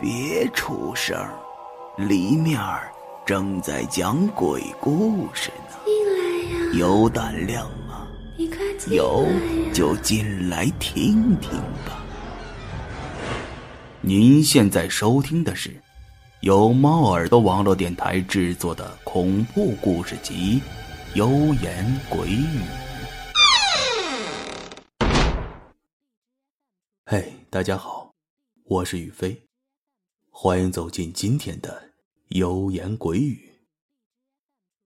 别出声，里面正在讲鬼故事呢。有胆量吗？有就进来听听吧。您现在收听的是由猫耳朵网络电台制作的恐怖故事集《幽言鬼语》。嘿，大家好，我是宇飞，欢迎走进今天的幽言鬼语。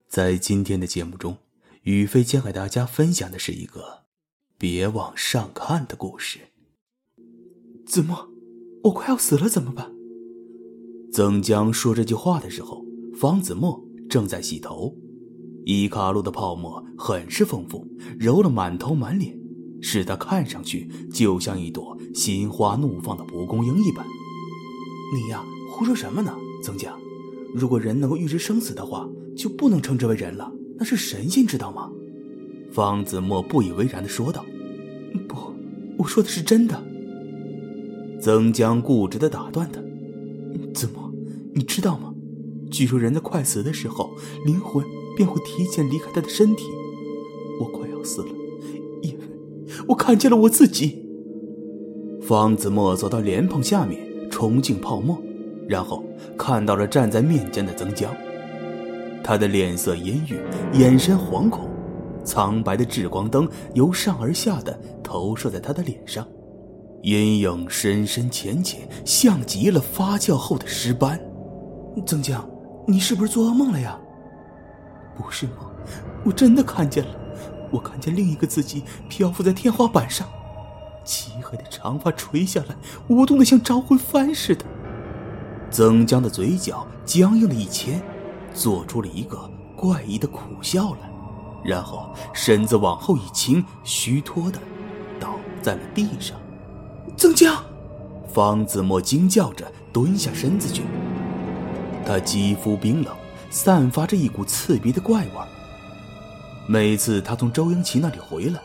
在今天的节目中，宇飞将给大家分享的是一个别往上看的故事。子墨，我快要死了，怎么办？曾江说这句话的时候，方子墨正在洗头，伊卡路的泡沫很是丰富，揉了满头满脸。使他看上去就像一朵心花怒放的蒲公英一般。你呀，胡说什么呢，曾江？如果人能够预知生死的话，就不能称之为人了，那是神仙，知道吗？方子墨不以为然的说道：“不，我说的是真的。”曾江固执的打断他：“子墨，你知道吗？据说人在快死的时候，灵魂便会提前离开他的身体。我快要死了。”因为我看见了我自己。方子墨走到莲蓬下面，冲进泡沫，然后看到了站在面前的曾江。他的脸色阴郁，眼神惶恐，苍白的日光灯由上而下的投射在他的脸上，阴影深深浅浅，像极了发酵后的尸斑。曾江，你是不是做噩梦了呀？不是梦，我真的看见了。我看见另一个自己漂浮在天花板上，漆黑的长发垂下来，舞动的像招魂幡似的。曾江的嘴角僵硬了一牵，做出了一个怪异的苦笑来，然后身子往后一倾，虚脱的倒在了地上。曾江，方子墨惊叫着蹲下身子去，他肌肤冰冷，散发着一股刺鼻的怪味。每次他从周英奇那里回来，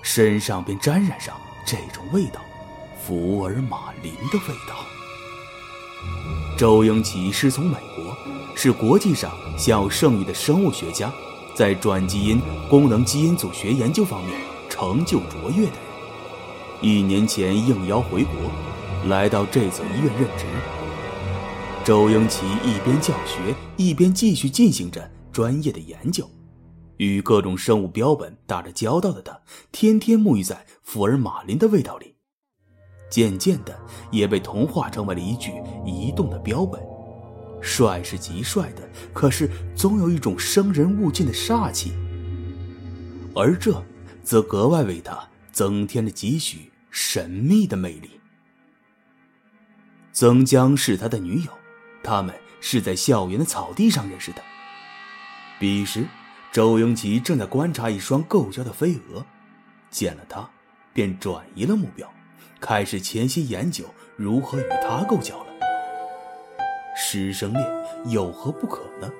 身上便沾染上这种味道——福尔马林的味道。周英奇师从美国，是国际上享有盛誉的生物学家，在转基因、功能基因组学研究方面成就卓越的人。一年前应邀回国，来到这所医院任职。周英奇一边教学，一边继续进行着专业的研究。与各种生物标本打着交道的他，天天沐浴在福尔马林的味道里，渐渐的也被同化成为了一具移动的标本。帅是极帅的，可是总有一种生人勿近的煞气，而这则格外为他增添了几许神秘的魅力。曾江是他的女友，他们是在校园的草地上认识的，彼时。周英奇正在观察一双构焦的飞蛾，见了他，便转移了目标，开始潜心研究如何与他构焦了。师生恋有何不可呢？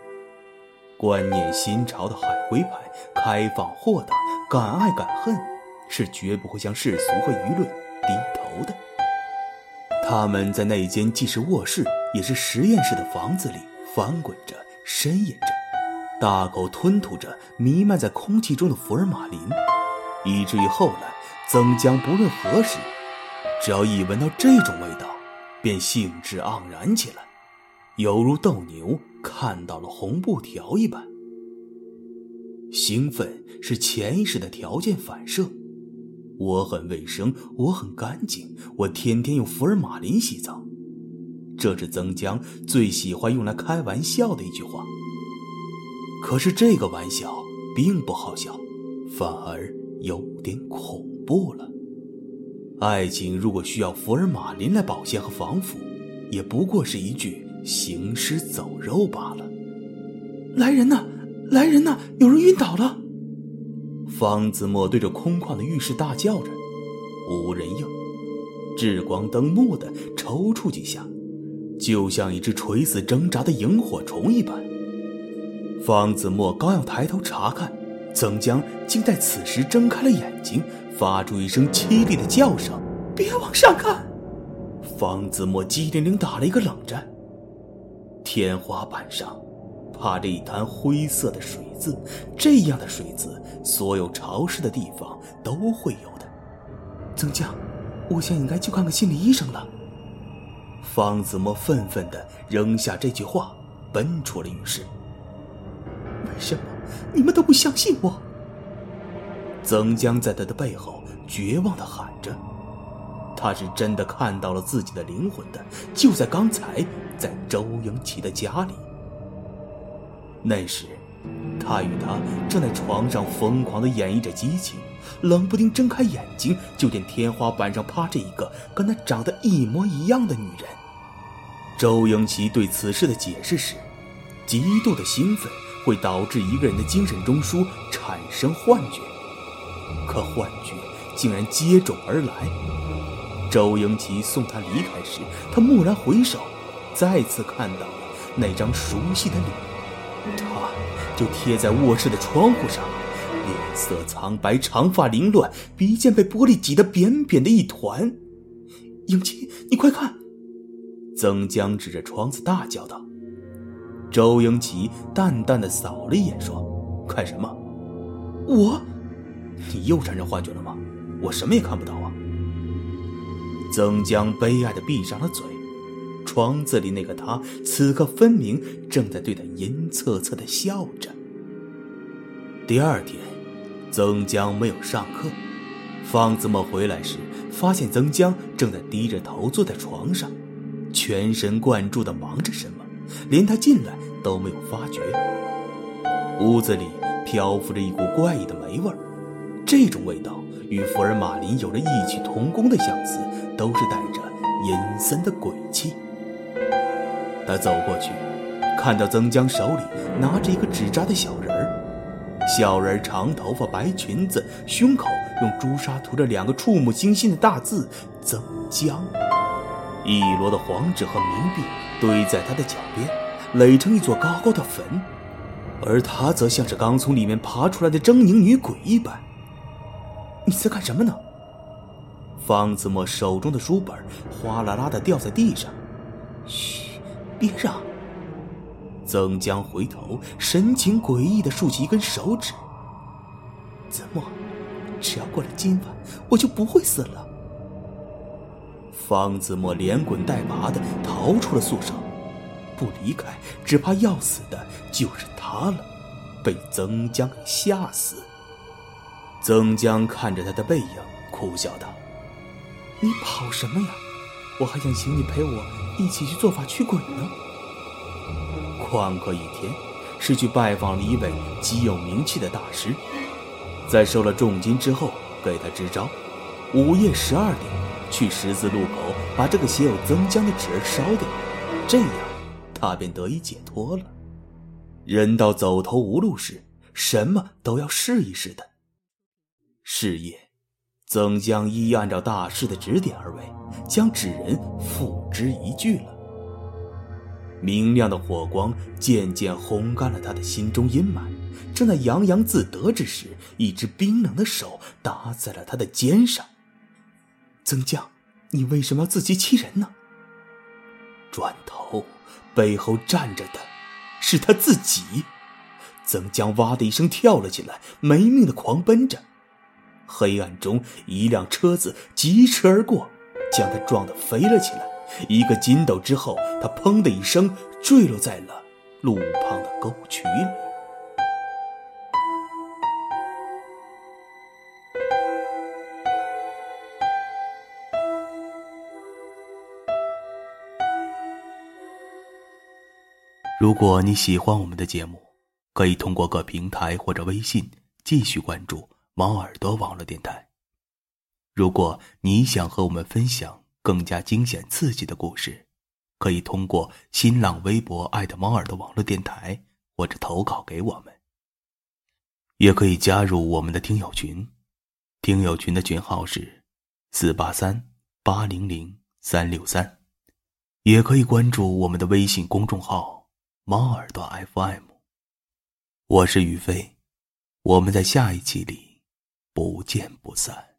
观念新潮的海归派，开放豁达，敢爱敢恨，是绝不会向世俗和舆论低头的。他们在那间既是卧室也是实验室的房子里翻滚着，呻吟着。大口吞吐着弥漫在空气中的福尔马林，以至于后来曾江不论何时，只要一闻到这种味道，便兴致盎然起来，犹如斗牛看到了红布条一般。兴奋是潜意识的条件反射。我很卫生，我很干净，我天天用福尔马林洗澡，这是曾江最喜欢用来开玩笑的一句话。可是这个玩笑并不好笑，反而有点恐怖了。爱情如果需要福尔马林来保鲜和防腐，也不过是一具行尸走肉罢了。来人呐！来人呐！有人晕倒了！方子墨对着空旷的浴室大叫着，无人应。日光灯蓦地抽搐几下，就像一只垂死挣扎的萤火虫一般。方子墨刚要抬头查看，曾江竟在此时睁开了眼睛，发出一声凄厉的叫声：“别往上看！”方子墨机灵灵打了一个冷战。天花板上趴着一滩灰色的水渍，这样的水渍，所有潮湿的地方都会有的。曾江，我想应该去看看心理医生了。方子墨愤愤地扔下这句话，奔出了浴室。为什么你们都不相信我？曾江在他的背后绝望地喊着。他是真的看到了自己的灵魂的，就在刚才，在周英奇的家里。那时，他与她正在床上疯狂地演绎着激情，冷不丁睁开眼睛，就见天花板上趴着一个跟他长得一模一样的女人。周英奇对此事的解释是：极度的兴奋会导致一个人的精神中枢产生幻觉，可幻觉竟然接踵而来。周英奇送他离开时，他蓦然回首，再次看到了那张熟悉的脸，他就贴在卧室的窗户上，脸色苍白，长发凌乱，鼻尖被玻璃挤得扁扁的一团。英奇，你快看！曾江指着窗子大叫道。周英奇淡淡的扫了一眼，说：“看什么？我？你又产生幻觉了吗？我什么也看不到啊。”曾江悲哀的闭上了嘴，窗子里那个他，此刻分明正在对他阴恻恻的笑着。第二天，曾江没有上课，方子墨回来时，发现曾江正在低着头坐在床上，全神贯注的忙着什么，连他进来都没有发觉。屋子里漂浮着一股怪异的霉味儿，这种味道。与福尔马林有着异曲同工的相似，都是带着阴森的鬼气。他走过去，看到曾江手里拿着一个纸扎的小人儿，小人长头发、白裙子，胸口用朱砂涂着两个触目惊心的大字“曾江”。一摞的黄纸和冥币堆在他的脚边，垒成一座高高的坟，而他则像是刚从里面爬出来的狰狞女鬼一般。你在干什么呢？方子墨手中的书本哗啦啦的掉在地上。嘘，别让。曾江回头，神情诡异的竖起一根手指。子墨，只要过了今晚，我就不会死了。方子墨连滚带爬的逃出了宿舍，不离开，只怕要死的就是他了，被曾江吓死。曾江看着他的背影，苦笑道：“你跑什么呀？我还想请你陪我一起去做法驱鬼呢。”旷课一天，是去拜访了一位极有名气的大师，在收了重金之后，给他支招：午夜十二点去十字路口把这个写有曾江的纸儿烧掉，这样他便得以解脱了。人到走投无路时，什么都要试一试的。是夜，曾江一一按照大师的指点而为，将纸人付之一炬了。明亮的火光渐渐烘干了他的心中阴霾。正在洋洋自得之时，一只冰冷的手搭在了他的肩上。曾江，你为什么要自欺欺人呢？转头，背后站着的，是他自己。曾江哇的一声跳了起来，没命的狂奔着。黑暗中，一辆车子疾驰而过，将他撞得飞了起来。一个筋斗之后，他砰的一声坠落在了路旁的沟渠里。如果你喜欢我们的节目，可以通过各平台或者微信继续关注。猫耳朵网络电台。如果你想和我们分享更加惊险刺激的故事，可以通过新浪微博“爱的猫耳朵网络电台”或者投稿给我们。也可以加入我们的听友群，听友群的群号是四八三八零零三六三。也可以关注我们的微信公众号“猫耳朵 FM”。我是宇飞，我们在下一期里。不见不散。